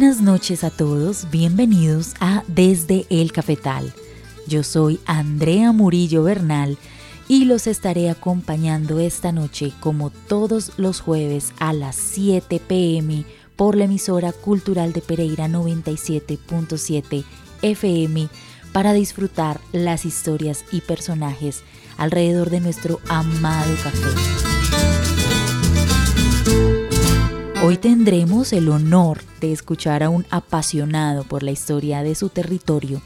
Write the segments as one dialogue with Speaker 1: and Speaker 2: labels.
Speaker 1: Buenas noches a todos, bienvenidos a Desde el Cafetal. Yo soy Andrea Murillo Bernal y los estaré acompañando esta noche como todos los jueves a las 7 pm por la emisora cultural de Pereira 97.7 FM para disfrutar las historias y personajes alrededor de nuestro amado café. Hoy tendremos el honor de escuchar a un apasionado por la historia de su territorio,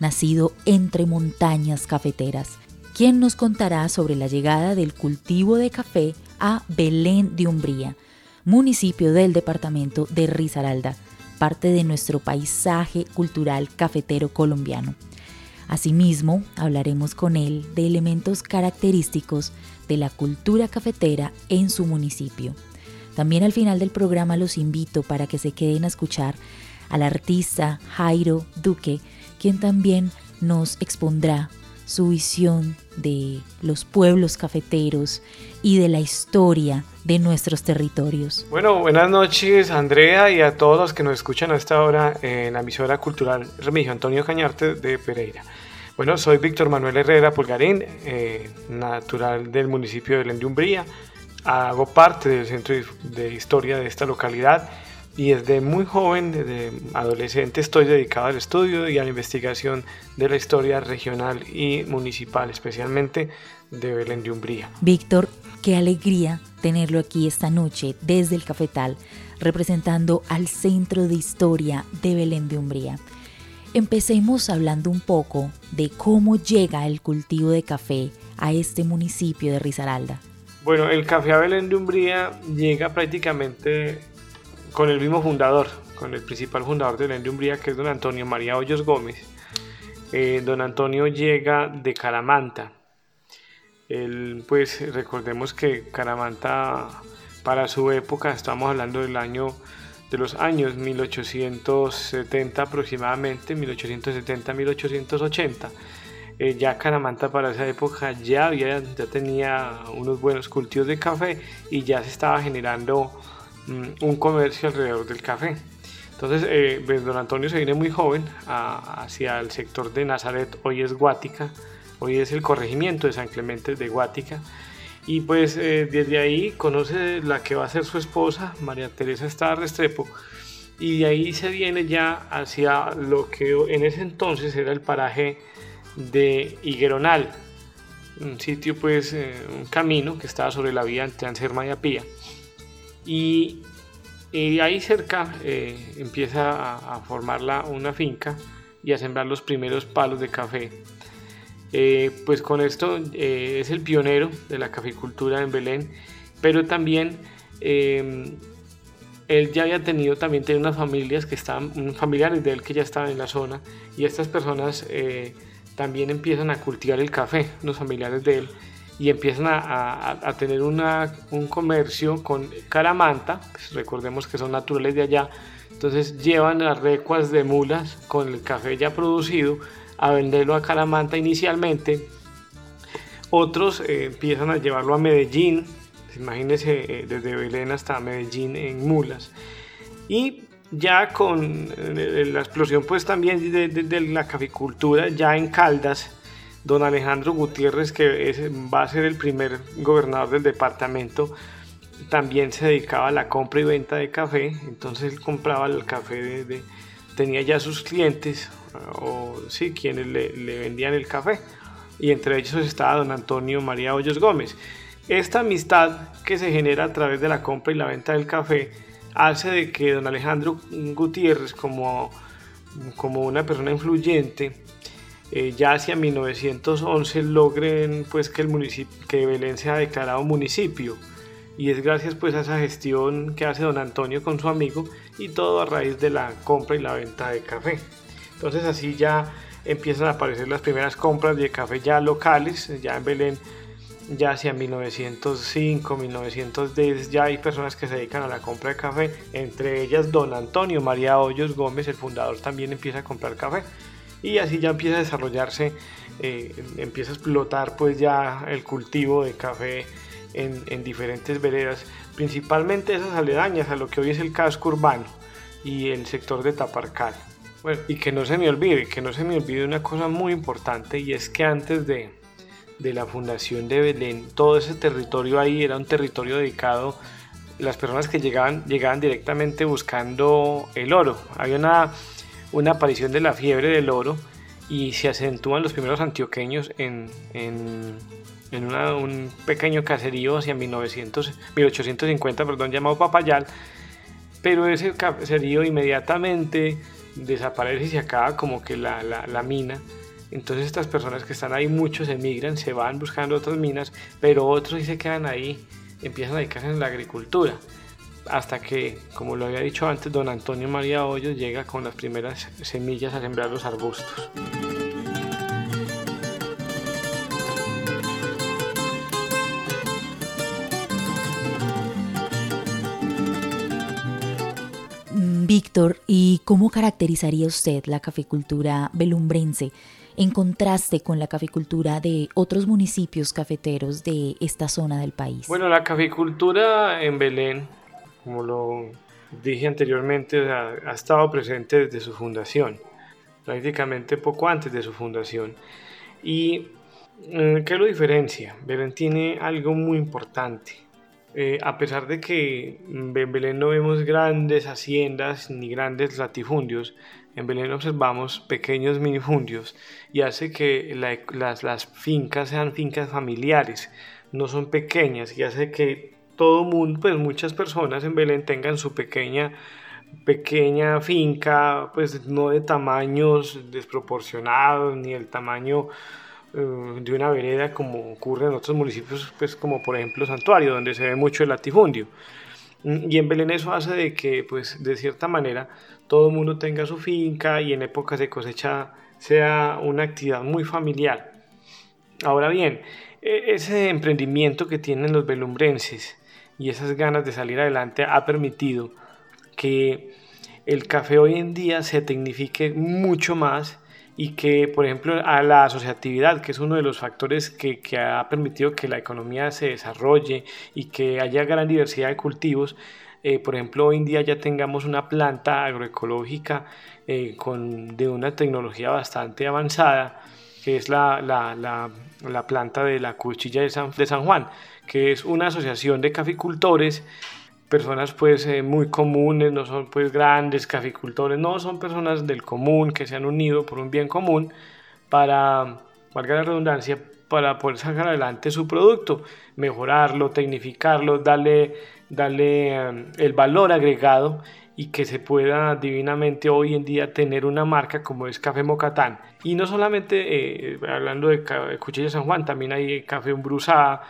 Speaker 1: nacido entre montañas cafeteras, quien nos contará sobre la llegada del cultivo de café a Belén de Umbría, municipio del departamento de Risaralda, parte de nuestro paisaje cultural cafetero colombiano. Asimismo, hablaremos con él de elementos característicos de la cultura cafetera en su municipio. También al final del programa los invito para que se queden a escuchar al artista Jairo Duque, quien también nos expondrá su visión de los pueblos cafeteros y de la historia de nuestros territorios.
Speaker 2: Bueno, buenas noches Andrea y a todos los que nos escuchan a esta hora en la emisora cultural Remigio Antonio Cañarte de Pereira. Bueno, soy Víctor Manuel Herrera Pulgarín, eh, natural del municipio de Lendiumbría hago parte del centro de historia de esta localidad y desde muy joven, desde adolescente, estoy dedicado al estudio y a la investigación de la historia regional y municipal, especialmente de Belén de Umbría.
Speaker 1: Víctor, qué alegría tenerlo aquí esta noche desde el Cafetal, representando al Centro de Historia de Belén de Umbría. Empecemos hablando un poco de cómo llega el cultivo de café a este municipio de Risaralda.
Speaker 2: Bueno, el Café Belén de Umbría llega prácticamente con el mismo fundador, con el principal fundador de Belén de que es don Antonio María Hoyos Gómez. Eh, don Antonio llega de Caramanta. pues recordemos que Caramanta para su época, estamos hablando del año de los años 1870 aproximadamente, 1870-1880 eh, ya Caramanta para esa época ya, había, ya tenía unos buenos cultivos de café y ya se estaba generando mm, un comercio alrededor del café. Entonces, eh, pues, don Antonio se viene muy joven hacia el sector de Nazaret, hoy es Guática, hoy es el corregimiento de San Clemente de Guática. Y pues eh, desde ahí conoce la que va a ser su esposa, María Teresa Estrada Restrepo, y de ahí se viene ya hacia lo que en ese entonces era el paraje de Higueronal, un sitio pues, eh, un camino que estaba sobre la vía entre Anserma y Apía. Y, ahí cerca eh, empieza a, formar una finca y a sembrar los primeros palos de café. Eh, pues con esto es el pionero de la caficultura en Belén, pero también él ya había tenido también tenía unas familias que estaban, familiares de él que ya estaban en la zona y estas personas también empiezan a cultivar el café, los familiares de él, y empiezan a, tener un comercio con caramanta, pues recordemos que son naturales de allá, entonces llevan las recuas de mulas con el café ya producido a venderlo a Caramanta inicialmente. Otros eh, empiezan a llevarlo a Medellín, imagínense eh, desde Belén hasta Medellín en mulas. Y ya con eh, la explosión pues también de, la caficultura ya en Caldas, don Alejandro Gutiérrez, que va a ser el primer gobernador del departamento, también se dedicaba a la compra y venta de café, entonces él compraba el café, de, tenía ya sus clientes, o sí, quienes le, le vendían el café, y entre ellos estaba don Antonio María Hoyos Gómez. Esta amistad que se genera a través de la compra y la venta del café, hace de que don Alejandro Gutiérrez, como, como una persona influyente, eh, ya hacia 1911 logren pues que el municipio, que Belén sea declarado municipio y es gracias pues a esa gestión que hace don Antonio con su amigo y todo a raíz de la compra y la venta de café. Entonces así ya empiezan a aparecer las primeras compras de café ya locales, ya en Belén ya hacia 1905, 1910, ya hay personas que se dedican a la compra de café, entre ellas don Antonio María Hoyos Gómez, el fundador, también empieza a comprar café y así ya empieza a desarrollarse, eh, empieza a explotar pues ya el cultivo de café en, en, diferentes veredas, principalmente esas aledañas a lo que hoy es el casco urbano. y el sector de Taparcal. Bueno, y que no se me olvide, que no se me olvide una cosa muy importante y es que antes de, de la fundación de Belén, todo ese territorio ahí era un territorio dedicado, las personas que llegaban, llegaban directamente buscando el oro. Había una, una aparición de la fiebre del oro y se acentúan los primeros antioqueños en, en, en un pequeño caserío hacia 1900, 1850 perdón, llamado Papayal, pero ese caserío inmediatamente desaparece y se acaba como que la, la mina entonces estas personas que están ahí, muchos emigran, se van buscando otras minas, pero otros se quedan ahí, empiezan a dedicarse en la agricultura. Hasta que, como lo había dicho antes, don Antonio María Hoyos llega con las primeras semillas a sembrar los arbustos.
Speaker 1: Mm, Víctor, ¿y cómo caracterizaría usted la caficultura belumbrense? En contraste con la caficultura de otros municipios cafeteros de esta zona del país?
Speaker 2: Bueno, la caficultura en Belén, como lo dije anteriormente, ha, estado presente desde su fundación, prácticamente poco antes de su fundación. ¿Y eh, qué lo diferencia? Belén tiene algo muy importante. Eh, a pesar de que en Belén no vemos grandes haciendas ni grandes latifundios, en Belén observamos pequeños minifundios y hace que las, las, fincas sean fincas familiares, no son pequeñas y hace que todo mundo, pues muchas personas en Belén tengan su pequeña pequeña finca, pues no de tamaños desproporcionados ni el tamaño eh, de una vereda como ocurre en otros municipios, pues como por ejemplo Santuario, donde se ve mucho el latifundio. Y en Belén eso hace de que, pues, de cierta manera, todo el mundo tenga su finca y en épocas de cosecha sea una actividad muy familiar. Ahora bien, e, ese emprendimiento que tienen los belumbrenses y esas ganas de salir adelante ha permitido que el café hoy en día se tecnifique mucho más y que, por ejemplo, a la asociatividad, que es uno de los factores que, que, ha permitido que la economía se desarrolle y que haya gran diversidad de cultivos, eh, por ejemplo, hoy en día ya tengamos una planta agroecológica eh, con, de una tecnología bastante avanzada, que es la, la, la, la planta de la Cuchilla de San, de San Juan, que es una asociación de caficultores personas pues eh, muy comunes, no son pues grandes caficultores, no, son personas del común que se han unido por un bien común para, valga la redundancia, para poder sacar adelante su producto, mejorarlo, tecnificarlo, darle, darle eh, el valor agregado y que se pueda divinamente hoy en día tener una marca como es Café Mocatán. Y no solamente eh, hablando de Cuchilla San Juan, también hay Café Umbrusá,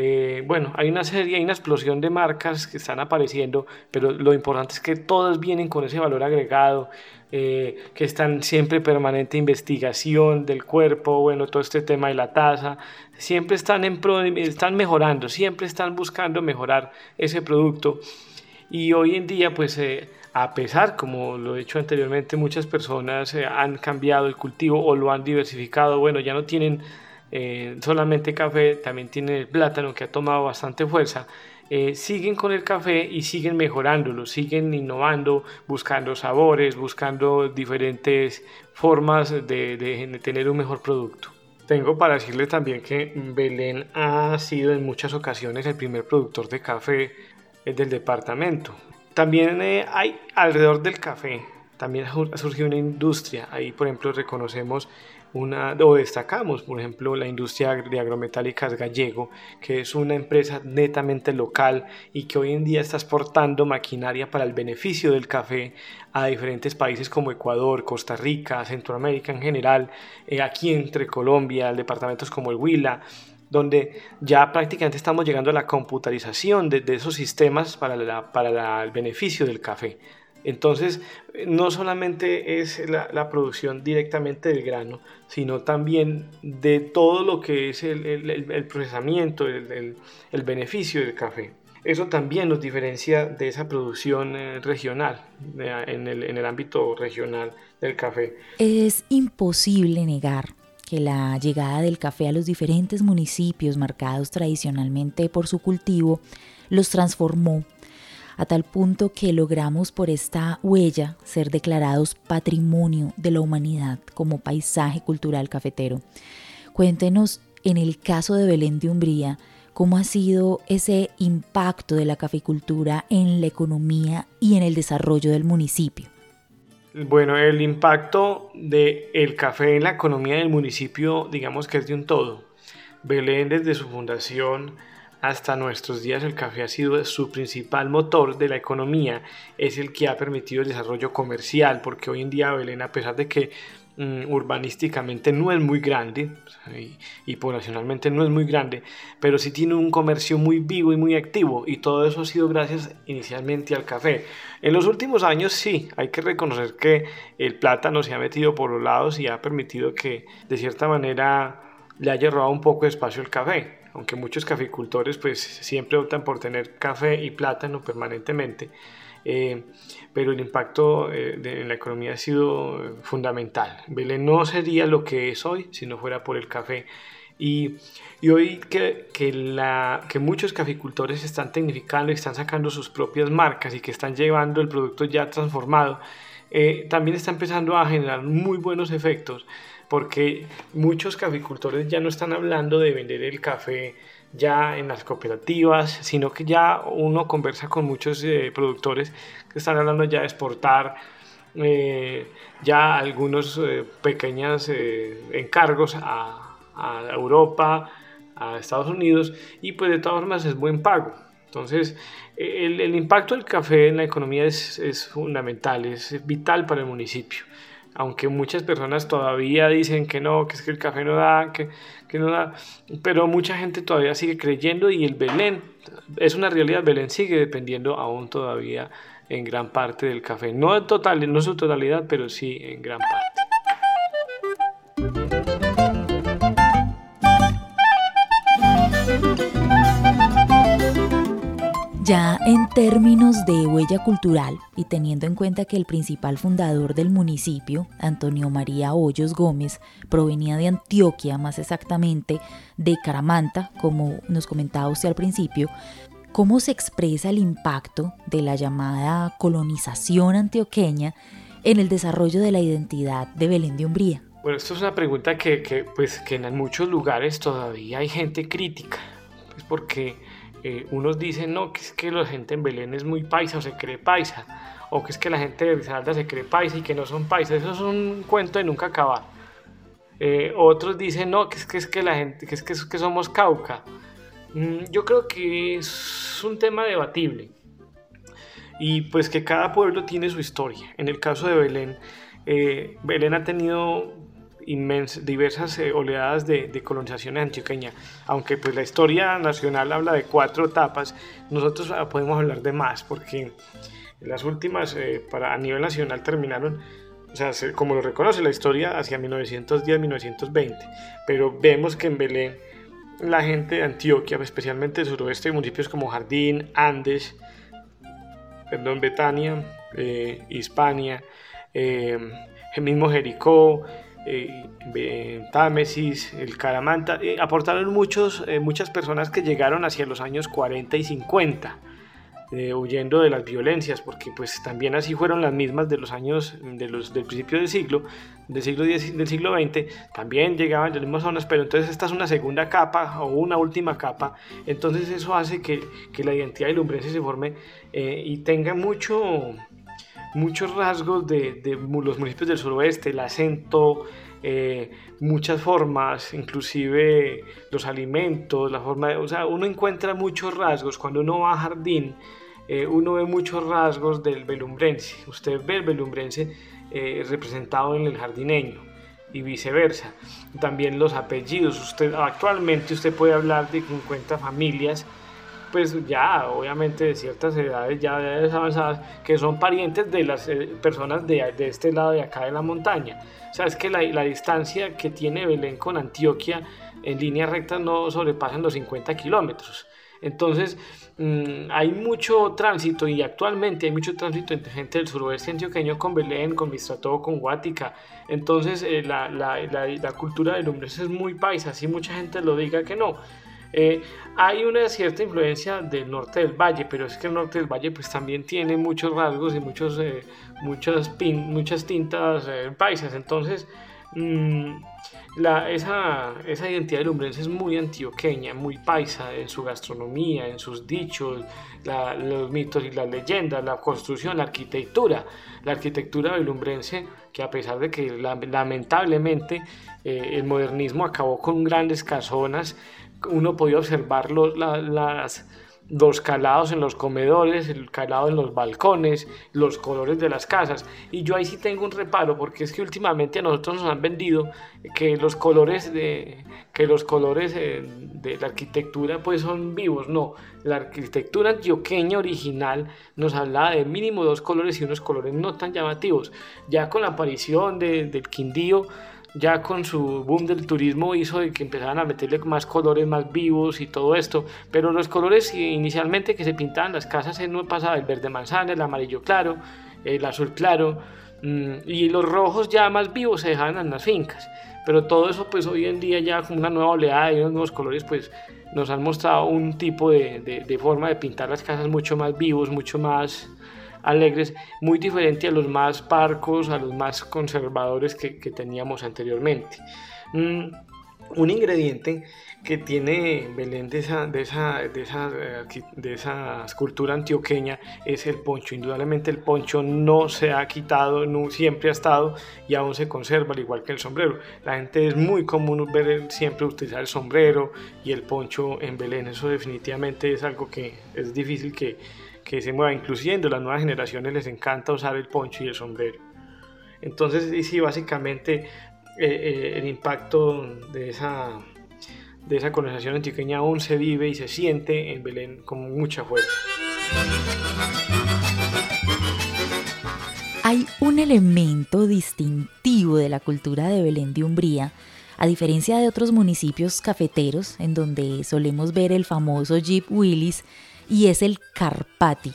Speaker 2: eh, bueno, hay una serie, hay una explosión de marcas que están apareciendo, pero lo importante es que todas vienen con ese valor agregado, eh, que están siempre permanente investigación del cuerpo, bueno, todo este tema de la tasa, siempre están, en están mejorando, siempre están buscando mejorar ese producto. Y hoy en día, pues, eh, a pesar, como lo he dicho anteriormente, muchas personas han cambiado el cultivo o lo han diversificado, bueno, ya no tienen eh, solamente café, también tiene el plátano que ha tomado bastante fuerza. Eh, siguen con el café y siguen mejorándolo, siguen innovando, buscando sabores, buscando diferentes formas de, tener un mejor producto. Tengo para decirle también que Belén ha sido en muchas ocasiones el primer productor de café eh, del departamento. También hay alrededor del café, también ha surgido una industria. Ahí, por ejemplo, reconocemos una, o destacamos, por ejemplo, la industria de agrometálicas gallego, que es una empresa netamente local y que hoy en día está exportando maquinaria para el beneficio del café a diferentes países como Ecuador, Costa Rica, Centroamérica en general, eh, aquí entre Colombia, departamentos como el Huila, donde ya prácticamente estamos llegando a la computarización de, esos sistemas para, para el beneficio del café. Entonces, no solamente es la, producción directamente del grano, sino también de todo lo que es el, procesamiento, el, beneficio del café. Eso también nos diferencia de esa producción eh, regional, en el ámbito regional del café.
Speaker 1: Es imposible negar que la llegada del café a los diferentes municipios marcados tradicionalmente por su cultivo los transformó a tal punto que logramos por esta huella ser declarados patrimonio de la humanidad como paisaje cultural cafetero. Cuéntenos, en el caso de Belén de Umbría, cómo ha sido ese impacto de la caficultura en la economía y en el desarrollo del municipio.
Speaker 2: Bueno, el impacto del café en la economía del municipio, digamos que es de un todo. Belén desde su fundación hasta nuestros días el café ha sido su principal motor de la economía, es el que ha permitido el desarrollo comercial, porque hoy en día Belén, a pesar de que mm, urbanísticamente no es muy grande y, poblacionalmente no es muy grande, pero sí tiene un comercio muy vivo y muy activo, y todo eso ha sido gracias inicialmente al café. En los últimos años sí, hay que reconocer que el plátano se ha metido por los lados y ha permitido que de cierta manera le haya robado un poco de espacio el café aunque muchos caficultores pues siempre optan por tener café y plátano permanentemente, eh, pero el impacto eh, en la economía ha sido fundamental. Belén no sería lo que es hoy si no fuera por el café. Y, y hoy que, que, la, que muchos caficultores están tecnificando y están sacando sus propias marcas y que están llevando el producto ya transformado, eh, también está empezando a generar muy buenos efectos porque muchos caficultores ya no están hablando de vender el café ya en las cooperativas, sino que ya uno conversa con muchos eh, productores que están hablando ya de exportar eh, ya algunos eh, pequeños encargos a, Europa, a Estados Unidos, y pues de todas formas es buen pago. Entonces, el, impacto del café en la economía es fundamental, es vital para el municipio aunque muchas personas todavía dicen que no, que es que el café no da, que, que, no da, pero mucha gente todavía sigue creyendo y el Belén es una realidad, Belén sigue dependiendo aún todavía en gran parte del café, no total, no su totalidad, pero sí en gran parte.
Speaker 1: Ya en términos de huella cultural y teniendo en cuenta que el principal fundador del municipio, Antonio María Hoyos Gómez, provenía de Antioquia, más exactamente de Caramanta, como nos comentaba usted al principio, ¿cómo se expresa el impacto de la llamada colonización antioqueña en el desarrollo de la identidad de Belén de Umbría?
Speaker 2: Bueno, esto es una pregunta que, pues, que en muchos lugares todavía hay gente crítica, pues porque eh, unos dicen, no, que es que la gente en Belén es muy paisa o se cree paisa, o que es que la gente de Risaralda se cree paisa y que no son paisas. Eso es un cuento de nunca acabar. Eh, otros dicen, no, que es que, es que la gente, que es que, somos cauca. Mm, yo creo que es un tema debatible. Y pues que cada pueblo tiene su historia. En el caso de Belén, eh, Belén ha tenido diversas eh, oleadas de, de, colonización antioqueña. Aunque pues la historia nacional habla de cuatro etapas, nosotros ah, podemos hablar de más, porque las últimas eh, para, a nivel nacional terminaron, o sea, como lo reconoce la historia, hacia 1910-1920. Pero vemos que en Belén la gente de Antioquia, especialmente el suroeste, municipios como Jardín, Andes, perdón, Betania, eh, Hispania, el mismo Jericó, eh, Támesis, el Caramanta, eh, aportaron muchos, eh, muchas personas que llegaron hacia los años 40 y 50, eh, huyendo de las violencias, porque pues también así fueron las mismas de los años de los, del principio del siglo, del siglo, del siglo XX, también llegaban de las mismas zonas, pero entonces esta es una segunda capa o una última capa, entonces eso hace que, que la identidad de Lumbrense se forme y tenga mucho muchos rasgos de, los municipios del suroeste, el acento, eh, muchas formas, inclusive los alimentos, la forma de, o sea, uno encuentra muchos rasgos cuando uno va a jardín, eh, uno ve muchos rasgos del belumbrense. Usted ve el belumbrense eh, representado en el jardineño y viceversa. También los apellidos. Usted actualmente usted puede hablar de 50 familias pues ya obviamente de ciertas edades, ya de edades avanzadas, que son parientes de las eh, personas de, de, este lado de acá de la montaña. O sea, es que la, la, distancia que tiene Belén con Antioquia en línea recta no sobrepasan los 50 kilómetros. Entonces, mmm, hay mucho tránsito y actualmente hay mucho tránsito entre gente del suroeste antioqueño con Belén, con Mistrató, con Guática. Entonces, eh, la, la, la, cultura del hombre es muy paisa, así mucha gente lo diga que no Eh, hay una cierta influencia del norte del valle, pero es que el norte del valle pues también tiene muchos rasgos y muchos, eh, muchas, muchas tintas eh, paisas, entonces mm, esa, esa identidad de lumbrense es muy antioqueña, muy paisa en su gastronomía, en sus dichos, los mitos y las leyendas, la construcción, la arquitectura. La arquitectura belumbrense, que a pesar de que lamentablemente el modernismo acabó con grandes casonas, uno podía observar los, las, los calados en los comedores, el calado en los balcones, los colores de las casas. Y yo ahí sí tengo un reparo, porque es que últimamente a nosotros nos han vendido que los colores de, que los colores eh, de la arquitectura pues son vivos. No, la arquitectura antioqueña original nos hablaba de mínimo dos colores y unos colores no tan llamativos. Ya con la aparición de, del Quindío, ya con su boom del turismo hizo de que empezaran a meterle más colores más vivos y todo esto, pero los colores inicialmente que se pintaban las casas no pasaba el verde manzana, el amarillo claro, el azul claro mm, y los rojos ya más vivos se dejaban en las fincas, pero todo eso pues hoy en día ya con una nueva oleada y unos nuevos colores pues nos han mostrado un tipo de, de forma de pintar las casas mucho más vivos, mucho más alegres, muy diferente a los más parcos, a los más conservadores que, teníamos anteriormente. Mm, un ingrediente que tiene Belén de esa, de esa, de esa, de esa escultura antioqueña es el poncho. Indudablemente el poncho no se ha quitado, no, siempre ha estado y aún se conserva, al igual que el sombrero. La gente es muy común ver siempre utilizar el sombrero y el poncho en Belén. Eso definitivamente es algo que es difícil que, que se mueva, incluyendo las nuevas generaciones les encanta usar el poncho y el sombrero. Entonces, sí, básicamente eh, eh, el impacto de esa, de esa colonización antioqueña aún se vive y se siente en Belén con mucha fuerza.
Speaker 1: Hay un elemento distintivo de la cultura de Belén de Umbría, a diferencia de otros municipios cafeteros en donde solemos ver el famoso Jeep Willis y es el Carpati.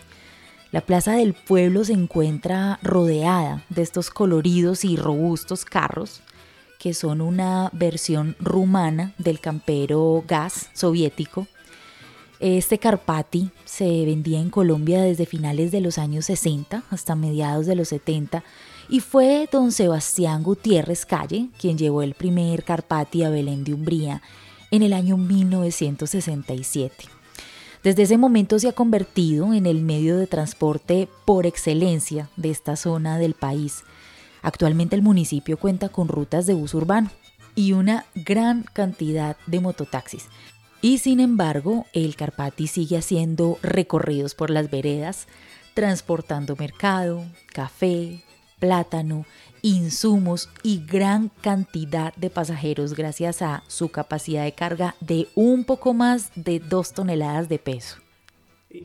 Speaker 1: La plaza del pueblo se encuentra rodeada de estos coloridos y robustos carros que son una versión rumana del campero gas soviético. Este Carpati se vendía en Colombia desde finales de los años 60 hasta mediados de los 70 y fue don Sebastián Gutiérrez Calle quien llevó el primer Carpati a Belén de Umbría en el año 1967. Desde ese momento se ha convertido en el medio de transporte por excelencia de esta zona del país. Actualmente el municipio cuenta con rutas de bus urbano y una gran cantidad de mototaxis. Y sin embargo, el Carpati sigue haciendo recorridos por las veredas, transportando mercado, café, plátano insumos y gran cantidad de pasajeros gracias a su capacidad de carga de un poco más de dos toneladas de peso.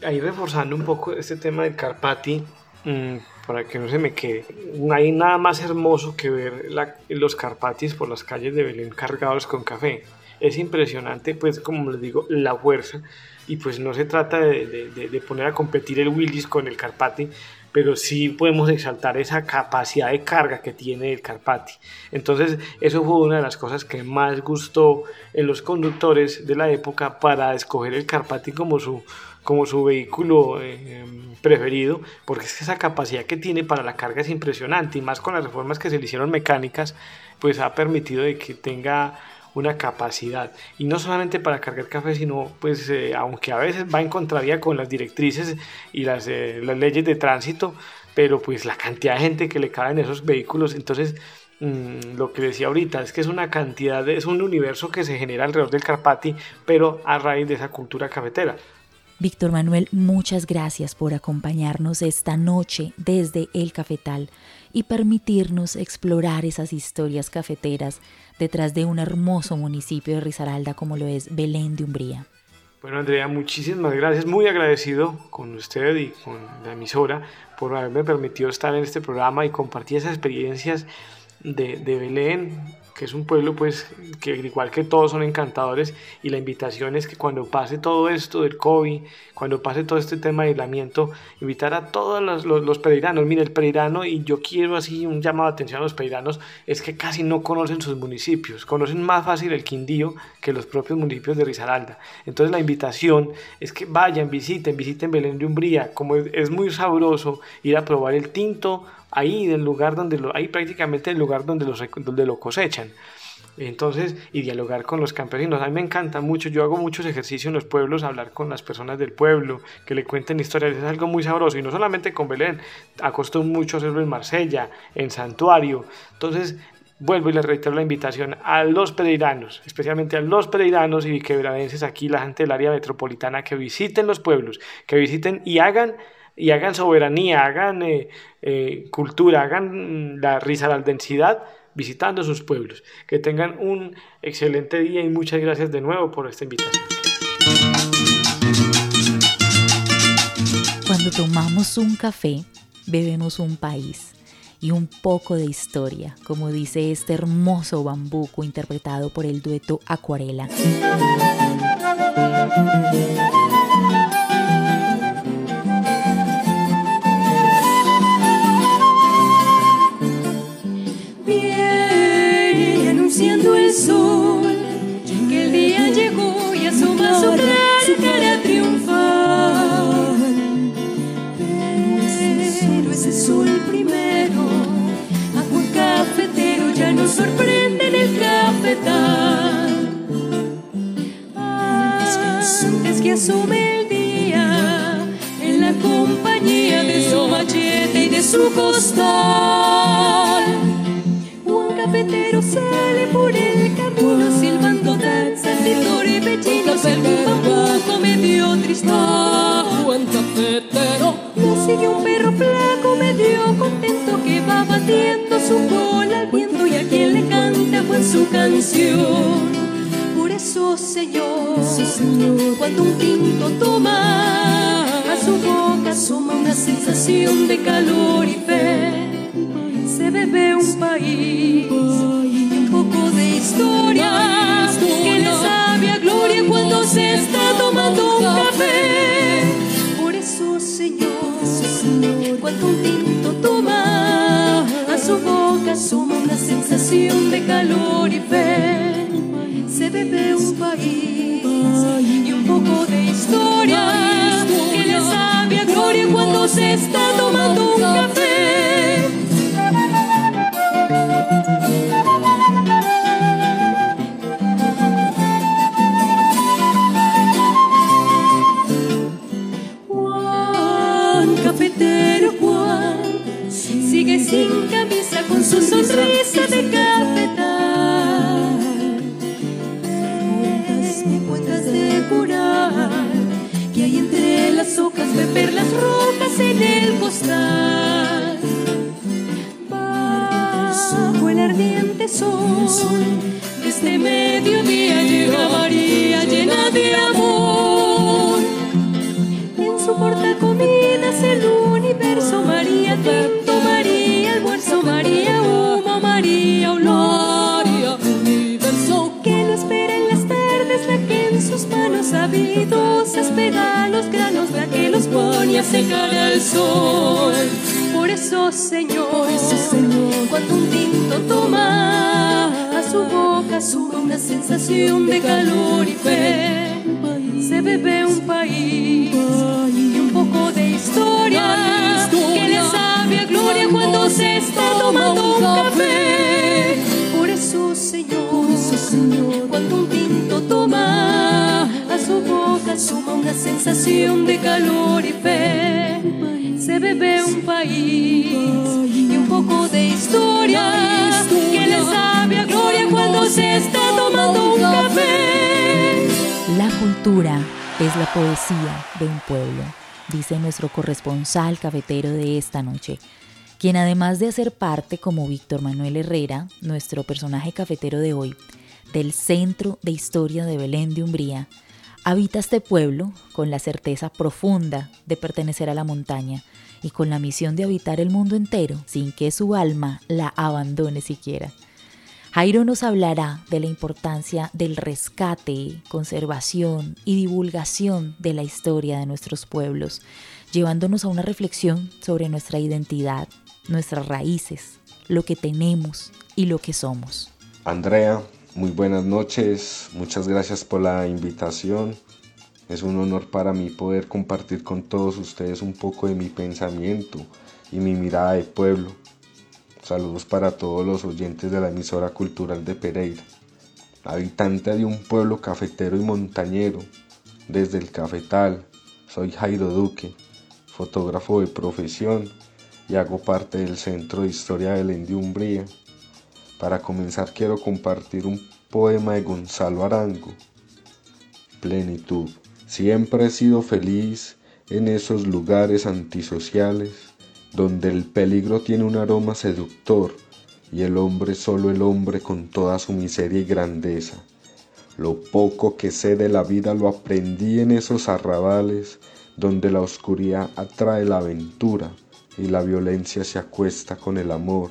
Speaker 2: Ahí reforzando un poco este tema del Carpati, mm, para que no se me quede, no hay nada más hermoso que ver los Carpatis por las calles de Belén cargados con café. Es impresionante, pues como les digo, la fuerza y pues no se trata de, de poner a competir el Willis con el Carpati, pero sí podemos exaltar esa capacidad de carga que tiene el Carpati. Entonces, eso fue una de las cosas que más gustó en los conductores de la época para escoger el Carpati como su, como su vehículo eh, preferido, porque es que esa capacidad que tiene para la carga es impresionante y más con las reformas que se le hicieron mecánicas, pues ha permitido de que tenga una capacidad. Y no solamente para cargar café sino pues eh, aunque a veces va en contravía con las directrices y las, eh, las leyes de tránsito pero pues la cantidad de gente que le cabe en esos vehículos entonces mm, lo que decía ahorita es que es una cantidad es un universo que se genera alrededor del Carpati pero a raíz de esa cultura cafetera.
Speaker 1: Víctor Manuel, muchas gracias por acompañarnos esta noche desde el cafetal y permitirnos explorar esas historias cafeteras detrás de un hermoso municipio de Risaralda como lo es Belén de Umbría.
Speaker 2: Bueno, Andrea, muchísimas gracias. Muy agradecido con usted y con la emisora por haberme permitido estar en este programa y compartir esas experiencias de, de Belén, que es un pueblo pues que igual que todos son encantadores y la invitación es que cuando pase todo esto del COVID, cuando pase todo este tema de aislamiento, invitar a todos los, los, los mire el pereirano y yo quiero así un llamado de atención a los pereiranos, es que casi no conocen sus municipios, conocen más fácil el Quindío que los propios municipios de Risaralda, entonces la invitación es que vayan, visiten, visiten Belén de Umbría, como es muy sabroso ir a probar el tinto, ahí del lugar donde ahí prácticamente el lugar donde, los, donde lo cosechan. Entonces, y dialogar con los campesinos. A mí me encanta mucho, yo hago muchos ejercicios en los pueblos, hablar con las personas del pueblo, que le cuenten historias, es algo muy sabroso. Y no solamente con Belén, acostumbro mucho hacerlo en Marsella, en Santuario. Entonces, vuelvo y les reitero la invitación a los pereiranos, especialmente a los pereiranos y quebradenses aquí, la gente del área metropolitana, que visiten los pueblos, que visiten y hagan y hagan soberanía, hagan eh, eh, cultura, hagan la densidad visitando sus pueblos. Que tengan un excelente día y muchas gracias de nuevo por esta invitación.
Speaker 1: Cuando tomamos un café, bebemos un país y un poco de historia, como dice este hermoso bambuco interpretado por el dueto Acuarela.
Speaker 3: El sol, que el día llegó y asoma su cara triunfal. Pero ese sol primero, agua cafetero, ya nos sorprende en el cafetal. Antes que asome el día, en la compañía de su machete y de su costal cafetero sale por el camino silbando danza de y pechinos el bambuco medio tristón
Speaker 4: buen cafetero
Speaker 3: lo sigue un perro flaco medio contento que va batiendo su cola al viento y a quien le canta fue su canción. Por eso señor, señor. cuando un tinto toma a su boca asoma una sensación de calor y fe. Se bebe un país se está tomando un café. Por eso, Señor, cuando un tinto toma a su boca suma una sensación de calor y fe. Se bebe un país y un poco de historia que le sabe a gloria cuando se está tomando Por eso, Señor, cuando un tinto toma a su boca suma una sensación de calor y fe. Se bebe un país y un poco de historia. Que le sabe a gloria cuando se está tomando un café. Por eso, Señor, Por eso, Señor, cuando un tinto toma a su boca suma una sensación de calor y fe se bebe un país y un poco de historia que le sabe a gloria cuando se está tomando un café.
Speaker 1: La cultura es la poesía de un pueblo, dice nuestro corresponsal cafetero de esta noche, quien además de hacer parte como Víctor Manuel Herrera, nuestro personaje cafetero de hoy, del Centro de Historia de Belén de Umbría, habita este pueblo con la certeza profunda de pertenecer a la montaña y con la misión de habitar el mundo entero sin que su alma la abandone siquiera. Jairo nos hablará de la importancia del rescate, conservación y divulgación de la historia de nuestros pueblos, llevándonos a una reflexión sobre nuestra identidad, nuestras raíces, lo que tenemos y lo que somos.
Speaker 5: Andrea, muy buenas noches, muchas gracias por la invitación. Es un honor para mí poder compartir con todos ustedes un poco de mi pensamiento y mi mirada de pueblo. Saludos para todos los oyentes de la emisora cultural de Pereira. Habitante de un pueblo cafetero y montañero, desde el cafetal, soy Jairo Duque, fotógrafo de profesión y hago parte del Centro de Historia de la Umbría. Para comenzar quiero compartir un poema de Gonzalo Arango, Plenitud. Siempre he sido feliz en esos lugares antisociales donde el peligro tiene un aroma seductor y el hombre solo el hombre con toda su miseria y grandeza. Lo poco que sé de la vida lo aprendí en esos arrabales donde la oscuridad atrae la aventura y la violencia se acuesta con el amor,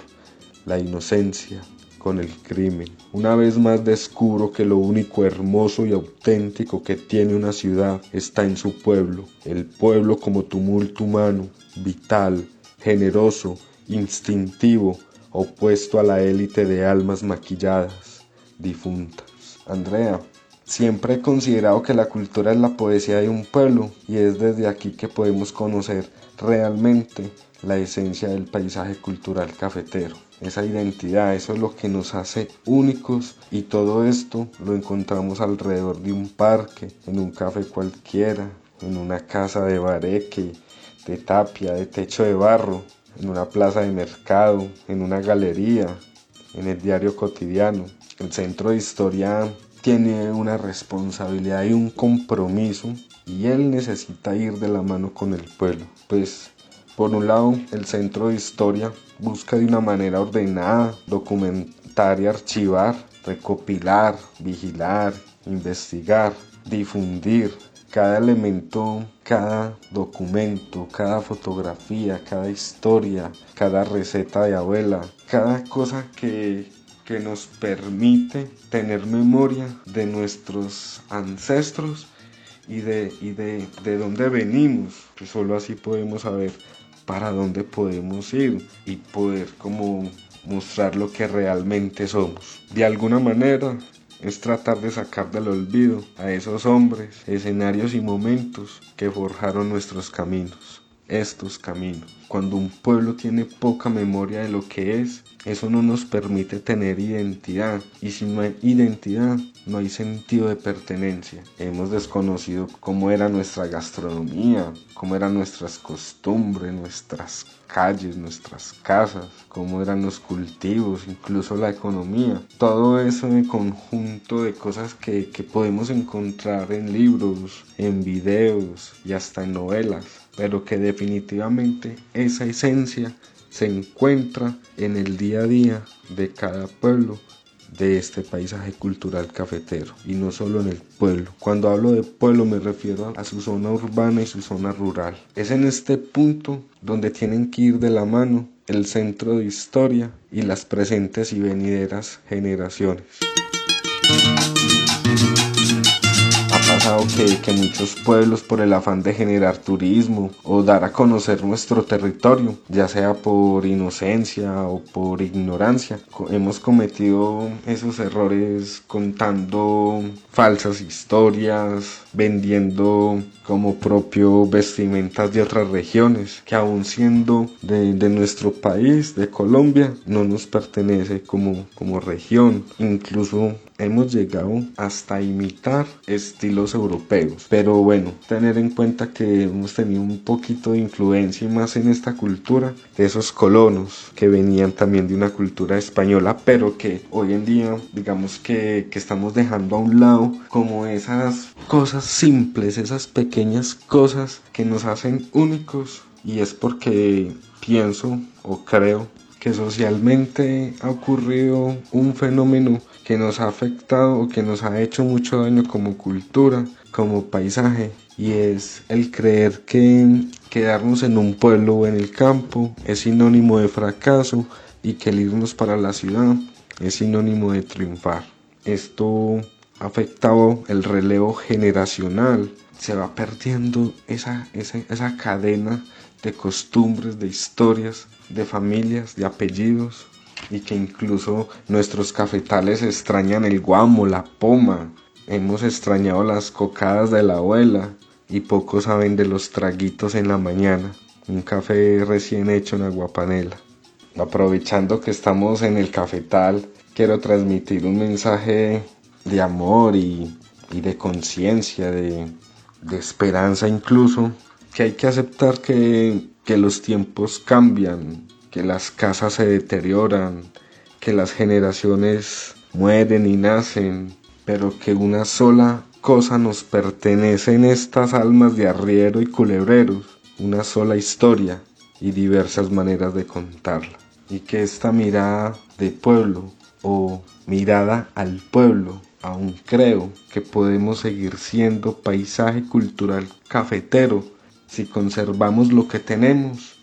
Speaker 5: la inocencia con el crimen. Una vez más descubro que lo único hermoso y auténtico que tiene una ciudad está en su pueblo, el pueblo como tumulto humano, vital, generoso, instintivo, opuesto a la élite de almas maquilladas, difuntas. Andrea, siempre he considerado que la cultura es la poesía de un pueblo y es desde aquí que podemos conocer realmente la esencia del paisaje cultural cafetero. Esa identidad, eso es lo que nos hace únicos y todo esto lo encontramos alrededor de un parque, en un café cualquiera, en una casa de bareque, de tapia, de techo de barro, en una plaza de mercado, en una galería, en el diario cotidiano. El centro de historia tiene una responsabilidad y un compromiso y él necesita ir de la mano con el pueblo. Pues por un lado, el centro de historia busca de una manera ordenada documentar y archivar, recopilar, vigilar, investigar, difundir, cada elemento, cada documento, cada fotografía, cada historia, cada receta de abuela, cada cosa que, que nos permite tener memoria de nuestros ancestros y de, y de, de dónde venimos. Pues solo así podemos saber para dónde podemos ir y poder como mostrar lo que realmente somos. De alguna manera, es tratar de sacar del olvido a esos hombres, escenarios y momentos que forjaron nuestros caminos, estos caminos. Cuando un pueblo tiene poca memoria de lo que es, eso no nos permite tener identidad y sin identidad no hay sentido de pertenencia. Hemos desconocido cómo era nuestra gastronomía, cómo eran nuestras costumbres, nuestras calles, nuestras casas, cómo eran los cultivos, incluso la economía. Todo eso en conjunto de cosas que, que podemos encontrar en libros, en videos y hasta en novelas, pero que definitivamente esa esencia se encuentra en el día a día de cada pueblo de este paisaje cultural cafetero y no solo en el pueblo. Cuando hablo de pueblo me refiero a su zona urbana y su zona rural. Es en este punto donde tienen que ir de la mano el centro de historia y las presentes y venideras generaciones que, muchos pueblos por el afán de generar turismo o dar a conocer nuestro territorio, ya sea por inocencia o por ignorancia, hemos cometido esos errores contando falsas historias, vendiendo como propio vestimentas de otras regiones, que aún siendo de, nuestro país, de Colombia, no nos pertenece como, como región. Incluso hemos llegado hasta imitar estilos europeos. Pero bueno, tener en cuenta que hemos tenido un poquito de influencia más en esta cultura de esos colonos que venían también de una cultura española, pero que hoy en día digamos que, que estamos dejando a un lado como esas cosas simples, esas pequeñas cosas que nos hacen únicos y es porque pienso o creo que socialmente ha ocurrido un fenómeno que nos ha afectado o que nos ha hecho mucho daño como cultura, como paisaje, y es el creer que quedarnos en un pueblo o en el campo es sinónimo de fracaso y que el irnos para la ciudad es sinónimo de triunfar. Esto ha afectado el relevo generacional, se va perdiendo esa, esa, esa cadena de costumbres, de historias, de familias, de apellidos y que incluso nuestros cafetales extrañan el guamo, la poma, hemos extrañado las cocadas de la abuela y pocos saben de los traguitos en la mañana, un café recién hecho en aguapanela. Aprovechando que estamos en el cafetal, quiero transmitir un mensaje de amor y, de conciencia, de, de esperanza incluso, que hay que aceptar que, que los tiempos cambian, que las casas se deterioran, que las generaciones mueren y nacen, pero que una sola cosa nos pertenece en estas almas de arriero y culebreros, una sola historia y diversas maneras de contarla. Y que esta mirada de pueblo o mirada al pueblo, aún creo que podemos seguir siendo paisaje cultural cafetero si conservamos lo que tenemos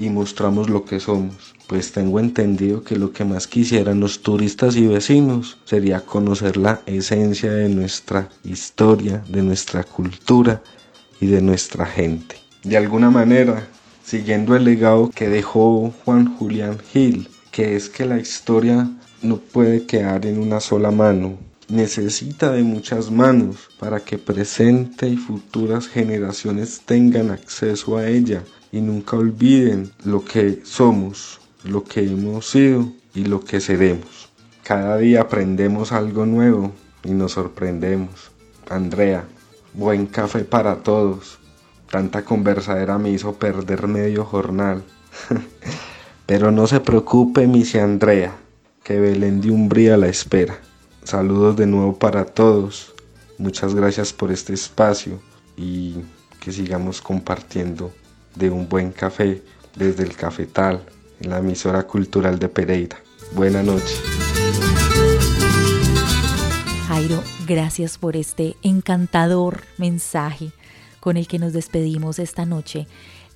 Speaker 5: y mostramos lo que somos. Pues tengo entendido que lo que más quisieran los turistas y vecinos sería conocer la esencia de nuestra historia, de nuestra cultura y de nuestra gente. De alguna manera, siguiendo el legado que dejó Juan Julián Gil, que es que la historia no puede quedar en una sola mano, necesita de muchas manos para que presente y futuras generaciones tengan acceso a ella y nunca olviden lo que somos, lo que hemos sido y lo que seremos. Cada día aprendemos algo nuevo y nos sorprendemos. Andrea, buen café para todos. Tanta conversadera me hizo perder medio jornal. Pero no se preocupe, misi Andrea, que Belén de Umbría la espera. Saludos de nuevo para todos. Muchas gracias por este espacio y que sigamos compartiendo de un buen café desde el cafetal en la emisora cultural de Pereira. Buenas noches.
Speaker 1: Jairo, gracias por este encantador mensaje con el que nos despedimos esta noche,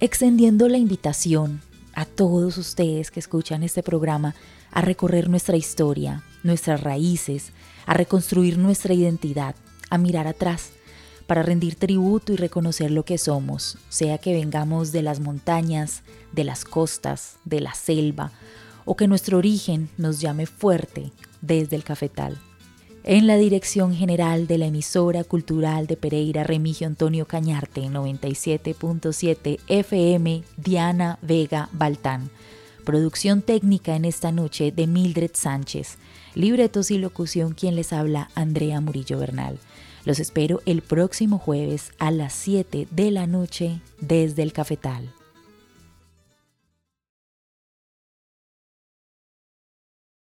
Speaker 1: extendiendo la invitación a todos ustedes que escuchan este programa a recorrer nuestra historia, nuestras raíces, a reconstruir nuestra identidad, a mirar atrás para rendir tributo y reconocer lo que somos, sea que vengamos de las montañas, de las costas, de la selva, o que nuestro origen nos llame fuerte desde el cafetal. En la dirección general de la emisora cultural de Pereira, Remigio Antonio Cañarte, 97.7 FM, Diana Vega Baltán. Producción técnica en esta noche de Mildred Sánchez. Libretos y locución quien les habla, Andrea Murillo Bernal. Los espero el próximo jueves a las 7 de la noche desde el cafetal.